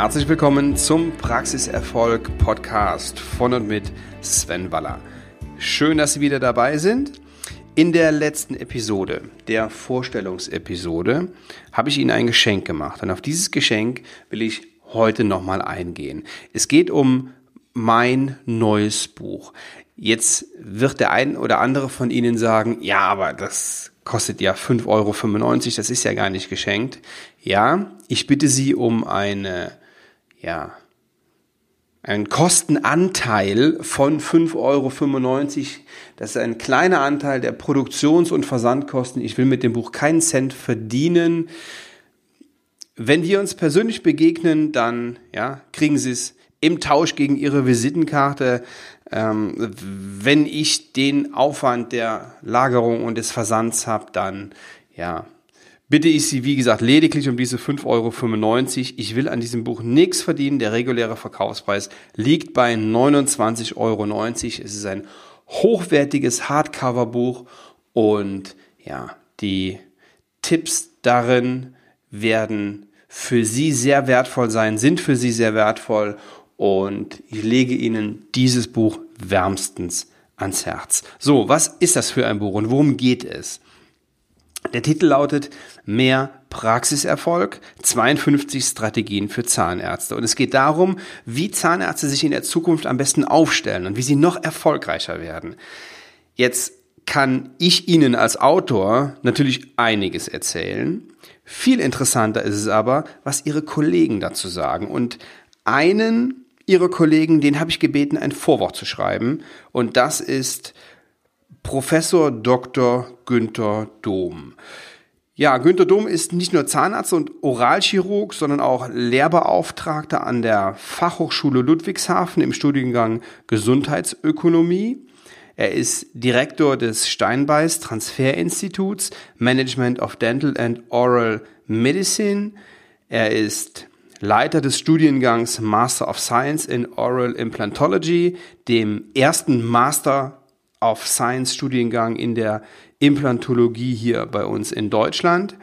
Herzlich willkommen zum Praxiserfolg Podcast von und mit Sven Waller. Schön, dass Sie wieder dabei sind. In der letzten Episode, der Vorstellungsepisode, habe ich Ihnen ein Geschenk gemacht. Und auf dieses Geschenk will ich heute nochmal eingehen. Es geht um mein neues Buch. Jetzt wird der ein oder andere von Ihnen sagen, ja, aber das kostet ja 5,95 Euro, das ist ja gar nicht geschenkt. Ja, ich bitte Sie um eine ja, ein Kostenanteil von 5,95 Euro. Das ist ein kleiner Anteil der Produktions- und Versandkosten. Ich will mit dem Buch keinen Cent verdienen. Wenn wir uns persönlich begegnen, dann ja, kriegen Sie es im Tausch gegen Ihre Visitenkarte. Ähm, wenn ich den Aufwand der Lagerung und des Versands habe, dann ja, bitte ich Sie, wie gesagt, lediglich um diese 5,95 Euro. Ich will an diesem Buch nichts verdienen. Der reguläre Verkaufspreis liegt bei 29,90 Euro. Es ist ein hochwertiges Hardcover-Buch und ja, die Tipps darin werden für Sie sehr wertvoll sein, sind für Sie sehr wertvoll und ich lege Ihnen dieses Buch wärmstens ans Herz. So, was ist das für ein Buch und worum geht es? Der Titel lautet Mehr Praxiserfolg, 52 Strategien für Zahnärzte. Und es geht darum, wie Zahnärzte sich in der Zukunft am besten aufstellen und wie sie noch erfolgreicher werden. Jetzt kann ich Ihnen als Autor natürlich einiges erzählen. Viel interessanter ist es aber, was Ihre Kollegen dazu sagen. Und einen Ihrer Kollegen, den habe ich gebeten, ein Vorwort zu schreiben. Und das ist Professor Dr. Günther Dom. Ja, Günther Dom ist nicht nur Zahnarzt und Oralchirurg, sondern auch Lehrbeauftragter an der Fachhochschule Ludwigshafen im Studiengang Gesundheitsökonomie. Er ist Direktor des Steinbeis Transferinstituts Management of Dental and Oral Medicine. Er ist Leiter des Studiengangs Master of Science in Oral Implantology, dem ersten Master of Science Studiengang in der Implantologie hier bei uns in Deutschland.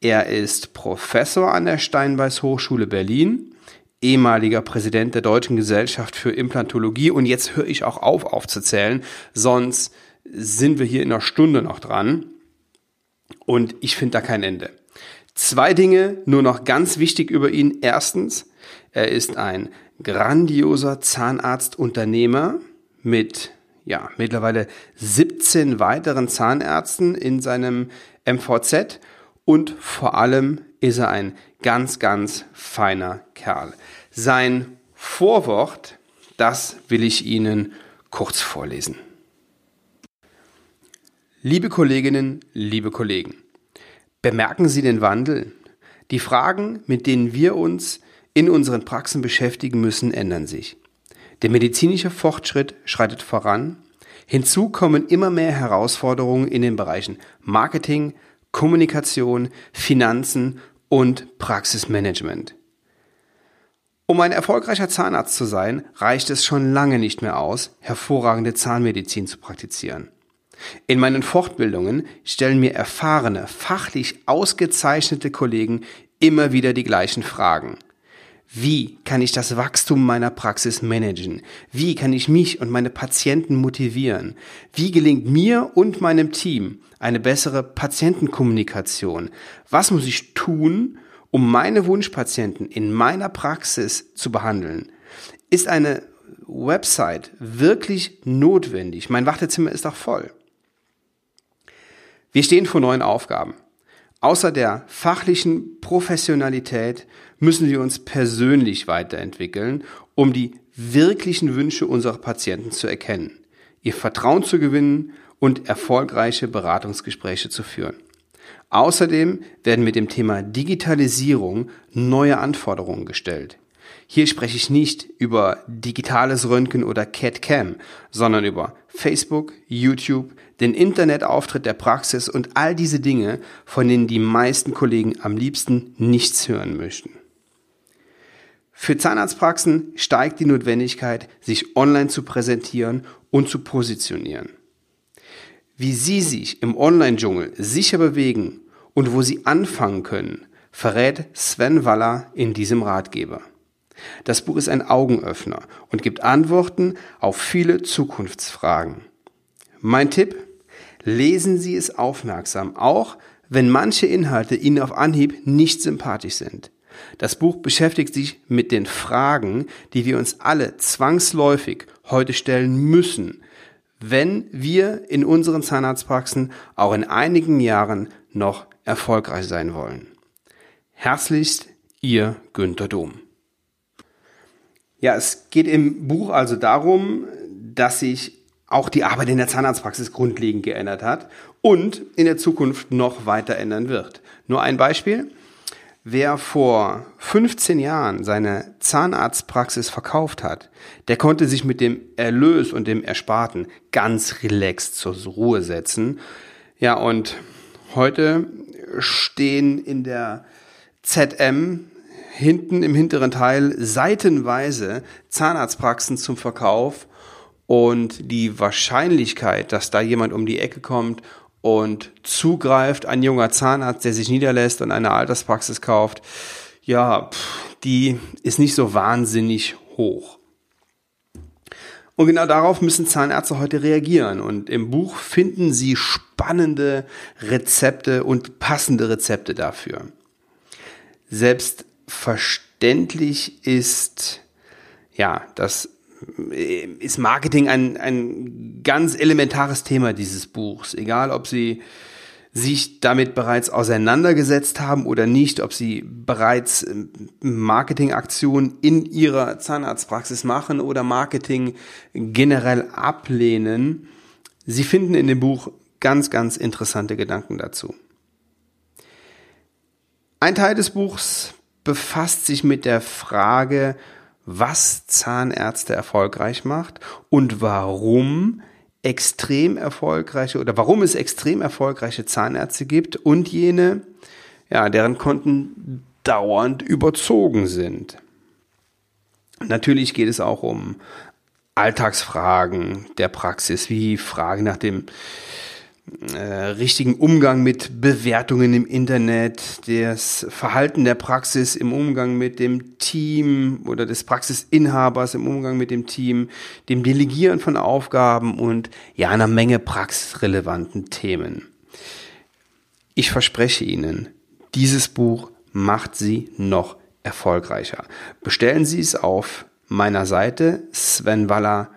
Er ist Professor an der Steinbeis Hochschule Berlin, ehemaliger Präsident der Deutschen Gesellschaft für Implantologie und jetzt höre ich auch auf aufzuzählen, sonst sind wir hier in einer Stunde noch dran und ich finde da kein Ende. Zwei Dinge nur noch ganz wichtig über ihn. Erstens, er ist ein grandioser Zahnarztunternehmer mit ja, mittlerweile 17 weiteren Zahnärzten in seinem MVZ und vor allem ist er ein ganz, ganz feiner Kerl. Sein Vorwort, das will ich Ihnen kurz vorlesen. Liebe Kolleginnen, liebe Kollegen, bemerken Sie den Wandel? Die Fragen, mit denen wir uns in unseren Praxen beschäftigen müssen, ändern sich. Der medizinische Fortschritt schreitet voran. Hinzu kommen immer mehr Herausforderungen in den Bereichen Marketing, Kommunikation, Finanzen und Praxismanagement. Um ein erfolgreicher Zahnarzt zu sein, reicht es schon lange nicht mehr aus, hervorragende Zahnmedizin zu praktizieren. In meinen Fortbildungen stellen mir erfahrene, fachlich ausgezeichnete Kollegen immer wieder die gleichen Fragen. Wie kann ich das Wachstum meiner Praxis managen? Wie kann ich mich und meine Patienten motivieren? Wie gelingt mir und meinem Team eine bessere Patientenkommunikation? Was muss ich tun, um meine Wunschpatienten in meiner Praxis zu behandeln? Ist eine Website wirklich notwendig? Mein Wartezimmer ist doch voll. Wir stehen vor neuen Aufgaben. Außer der fachlichen Professionalität müssen wir uns persönlich weiterentwickeln, um die wirklichen Wünsche unserer Patienten zu erkennen, ihr Vertrauen zu gewinnen und erfolgreiche Beratungsgespräche zu führen. Außerdem werden mit dem Thema Digitalisierung neue Anforderungen gestellt. Hier spreche ich nicht über digitales Röntgen oder CAD-CAM, sondern über Facebook, YouTube, den Internetauftritt der Praxis und all diese Dinge, von denen die meisten Kollegen am liebsten nichts hören möchten. Für Zahnarztpraxen steigt die Notwendigkeit, sich online zu präsentieren und zu positionieren. Wie Sie sich im Online-Dschungel sicher bewegen und wo Sie anfangen können, verrät Sven Waller in diesem Ratgeber. Das Buch ist ein Augenöffner und gibt Antworten auf viele Zukunftsfragen. Mein Tipp? Lesen Sie es aufmerksam, auch wenn manche Inhalte Ihnen auf Anhieb nicht sympathisch sind. Das Buch beschäftigt sich mit den Fragen, die wir uns alle zwangsläufig heute stellen müssen, wenn wir in unseren Zahnarztpraxen auch in einigen Jahren noch erfolgreich sein wollen. Herzlichst, Ihr Günter Dom. Ja, es geht im Buch also darum, dass sich auch die Arbeit in der Zahnarztpraxis grundlegend geändert hat und in der Zukunft noch weiter ändern wird. Nur ein Beispiel. Wer vor 15 Jahren seine Zahnarztpraxis verkauft hat, der konnte sich mit dem Erlös und dem Ersparten ganz relaxed zur Ruhe setzen. Ja, und heute stehen in der ZM hinten im hinteren Teil seitenweise Zahnarztpraxen zum Verkauf und die Wahrscheinlichkeit, dass da jemand um die Ecke kommt und zugreift, ein junger Zahnarzt, der sich niederlässt und eine Alterspraxis kauft, ja, die ist nicht so wahnsinnig hoch. Und genau darauf müssen Zahnärzte heute reagieren. Und im Buch finden Sie spannende Rezepte und passende Rezepte dafür. Selbstverständlich ist, ja, das äh, ist Marketing ein, ein ganz elementares Thema dieses Buchs. Egal, ob Sie sich damit bereits auseinandergesetzt haben oder nicht, ob Sie bereits ähm, Marketingaktionen in Ihrer Zahnarztpraxis machen oder Marketing generell ablehnen. Sie finden in dem Buch ganz, ganz interessante Gedanken dazu. Ein Teil des Buchs befasst sich mit der Frage, was Zahnärzte erfolgreich macht und warum extrem erfolgreiche oder warum es extrem erfolgreiche Zahnärzte gibt und jene, ja, deren Konten dauernd überzogen sind. Natürlich geht es auch um Alltagsfragen der Praxis, wie Fragen nach dem äh, richtigen Umgang mit Bewertungen im Internet, das Verhalten der Praxis im Umgang mit dem Team oder des Praxisinhabers im Umgang mit dem Team, dem Delegieren von Aufgaben und ja einer Menge praxisrelevanten Themen. Ich verspreche Ihnen, dieses Buch macht Sie noch erfolgreicher. Bestellen Sie es auf meiner Seite svenwaller.de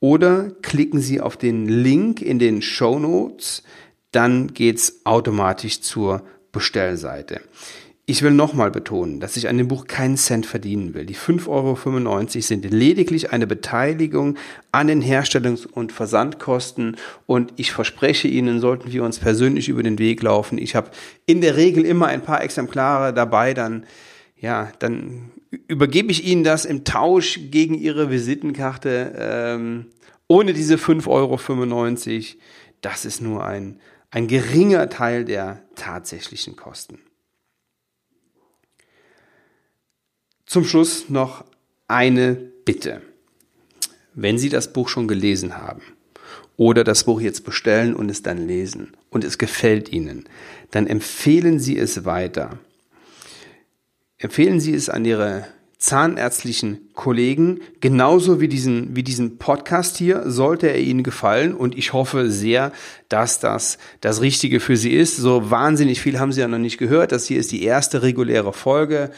oder klicken Sie auf den Link in den Show Notes, dann geht's automatisch zur Bestellseite. Ich will nochmal betonen, dass ich an dem Buch keinen Cent verdienen will. Die 5,95 Euro sind lediglich eine Beteiligung an den Herstellungs- und Versandkosten und ich verspreche Ihnen, sollten wir uns persönlich über den Weg laufen. Ich habe in der Regel immer ein paar Exemplare dabei, dann ja, dann übergebe ich Ihnen das im Tausch gegen Ihre Visitenkarte ähm, ohne diese 5,95 Euro. Das ist nur ein, ein geringer Teil der tatsächlichen Kosten. Zum Schluss noch eine Bitte. Wenn Sie das Buch schon gelesen haben oder das Buch jetzt bestellen und es dann lesen und es gefällt Ihnen, dann empfehlen Sie es weiter. Empfehlen Sie es an Ihre zahnärztlichen Kollegen, genauso wie diesen, wie diesen Podcast hier, sollte er Ihnen gefallen und ich hoffe sehr, dass das das Richtige für Sie ist. So wahnsinnig viel haben Sie ja noch nicht gehört. Das hier ist die erste reguläre Folge.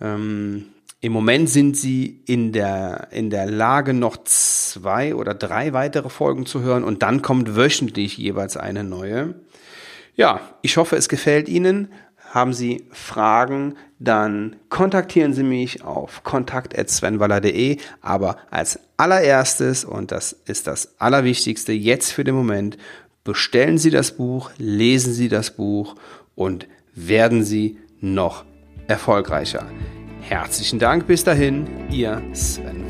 Ähm, Im Moment sind Sie in der, in der Lage, noch zwei oder drei weitere Folgen zu hören und dann kommt wöchentlich jeweils eine neue. Ja, ich hoffe, es gefällt Ihnen. Haben Sie Fragen, dann kontaktieren Sie mich auf kontakt.svenwaller.de. Aber als allererstes, und das ist das Allerwichtigste jetzt für den Moment, bestellen Sie das Buch, lesen Sie das Buch und werden Sie noch erfolgreicher. Herzlichen Dank bis dahin, Ihr Sven.